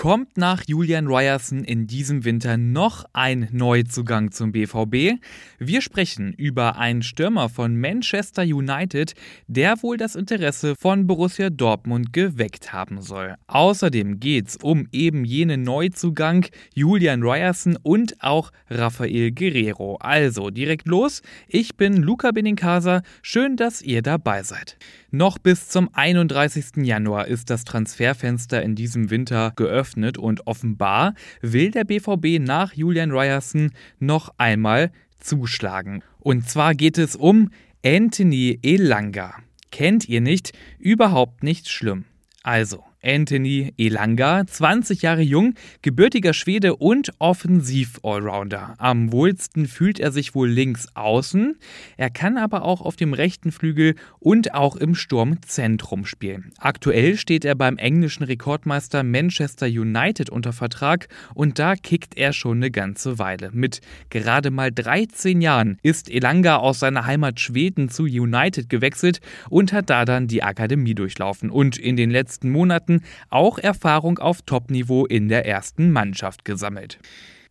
Kommt nach Julian Ryerson in diesem Winter noch ein Neuzugang zum BVB? Wir sprechen über einen Stürmer von Manchester United, der wohl das Interesse von Borussia Dortmund geweckt haben soll. Außerdem geht's um eben jenen Neuzugang Julian Ryerson und auch Rafael Guerrero. Also direkt los. Ich bin Luca Benincasa. Schön, dass ihr dabei seid. Noch bis zum 31. Januar ist das Transferfenster in diesem Winter geöffnet und offenbar will der BVB nach Julian Ryerson noch einmal zuschlagen. Und zwar geht es um Anthony Elanga. Kennt ihr nicht? Überhaupt nicht schlimm. Also, Anthony Elanga, 20 Jahre jung, gebürtiger Schwede und Offensiv-Allrounder. Am wohlsten fühlt er sich wohl links außen. Er kann aber auch auf dem rechten Flügel und auch im Sturmzentrum spielen. Aktuell steht er beim englischen Rekordmeister Manchester United unter Vertrag und da kickt er schon eine ganze Weile. Mit gerade mal 13 Jahren ist Elanga aus seiner Heimat Schweden zu United gewechselt und hat da dann die Akademie durchlaufen. Und in den letzten Monaten Monaten auch Erfahrung auf Topniveau in der ersten Mannschaft gesammelt.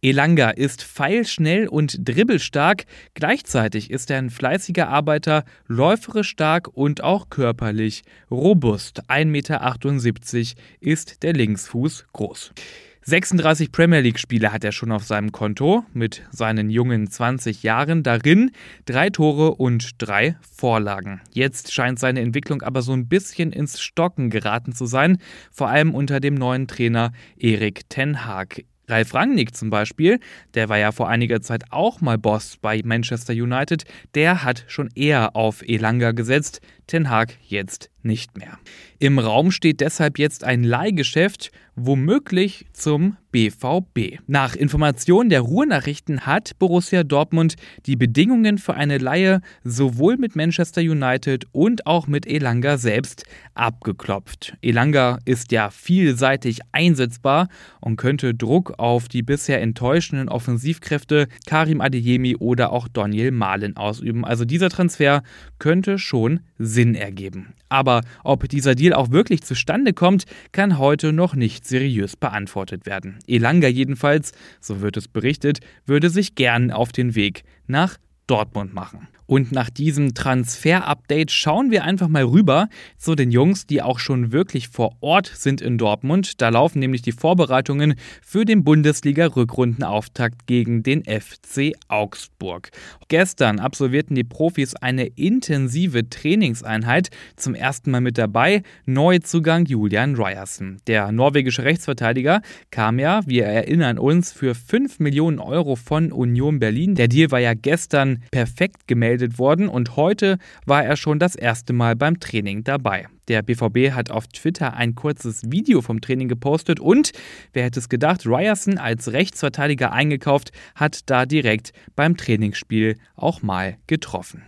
Elanga ist feilschnell und dribbelstark, gleichzeitig ist er ein fleißiger Arbeiter, läuferisch stark und auch körperlich robust. 1,78 Meter ist der Linksfuß groß. 36 Premier League-Spiele hat er schon auf seinem Konto mit seinen jungen 20 Jahren. Darin drei Tore und drei Vorlagen. Jetzt scheint seine Entwicklung aber so ein bisschen ins Stocken geraten zu sein, vor allem unter dem neuen Trainer Erik Ten Haag. Ralf Rangnick zum Beispiel, der war ja vor einiger Zeit auch mal Boss bei Manchester United, der hat schon eher auf Elanga gesetzt, Ten Hag jetzt nicht mehr. Im Raum steht deshalb jetzt ein Leihgeschäft, womöglich zum BVB. Nach Informationen der Ruhrnachrichten hat Borussia Dortmund die Bedingungen für eine Leihe sowohl mit Manchester United und auch mit Elanga selbst abgeklopft. Elanga ist ja vielseitig einsetzbar und könnte Druck auf die bisher enttäuschenden Offensivkräfte Karim Adeyemi oder auch Daniel Mahlen ausüben. Also dieser Transfer könnte schon Sinn ergeben. Aber ob dieser Deal auch wirklich zustande kommt, kann heute noch nicht seriös beantwortet werden. Elanga jedenfalls, so wird es berichtet, würde sich gern auf den Weg nach Dortmund machen. Und nach diesem Transfer-Update schauen wir einfach mal rüber zu den Jungs, die auch schon wirklich vor Ort sind in Dortmund. Da laufen nämlich die Vorbereitungen für den Bundesliga-Rückrundenauftakt gegen den FC Augsburg. Gestern absolvierten die Profis eine intensive Trainingseinheit. Zum ersten Mal mit dabei Neuzugang Julian Ryerson. Der norwegische Rechtsverteidiger kam ja, wir erinnern uns, für 5 Millionen Euro von Union Berlin. Der Deal war ja gestern perfekt gemeldet gemeldet worden und heute war er schon das erste Mal beim Training dabei. Der BVB hat auf Twitter ein kurzes Video vom Training gepostet und, wer hätte es gedacht, Ryerson als Rechtsverteidiger eingekauft, hat da direkt beim Trainingsspiel auch mal getroffen.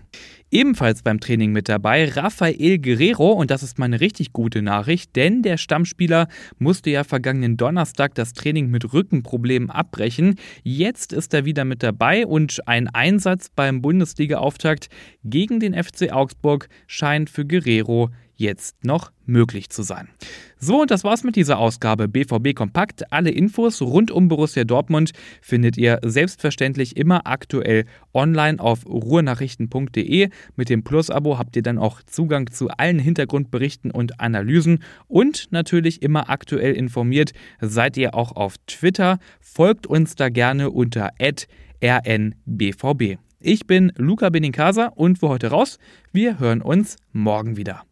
Ebenfalls beim Training mit dabei Rafael Guerrero und das ist meine richtig gute Nachricht, denn der Stammspieler musste ja vergangenen Donnerstag das Training mit Rückenproblemen abbrechen. Jetzt ist er wieder mit dabei und ein Einsatz beim Bundesliga-Auftakt gegen den FC Augsburg scheint für Guerrero jetzt noch möglich zu sein. So, und das war's mit dieser Ausgabe BVB Kompakt. Alle Infos rund um Borussia Dortmund findet ihr selbstverständlich immer aktuell online auf ruhrnachrichten.de. Mit dem Plus-Abo habt ihr dann auch Zugang zu allen Hintergrundberichten und Analysen und natürlich immer aktuell informiert seid ihr auch auf Twitter. Folgt uns da gerne unter rnbvb. Ich bin Luca Benincasa und für heute raus. Wir hören uns morgen wieder.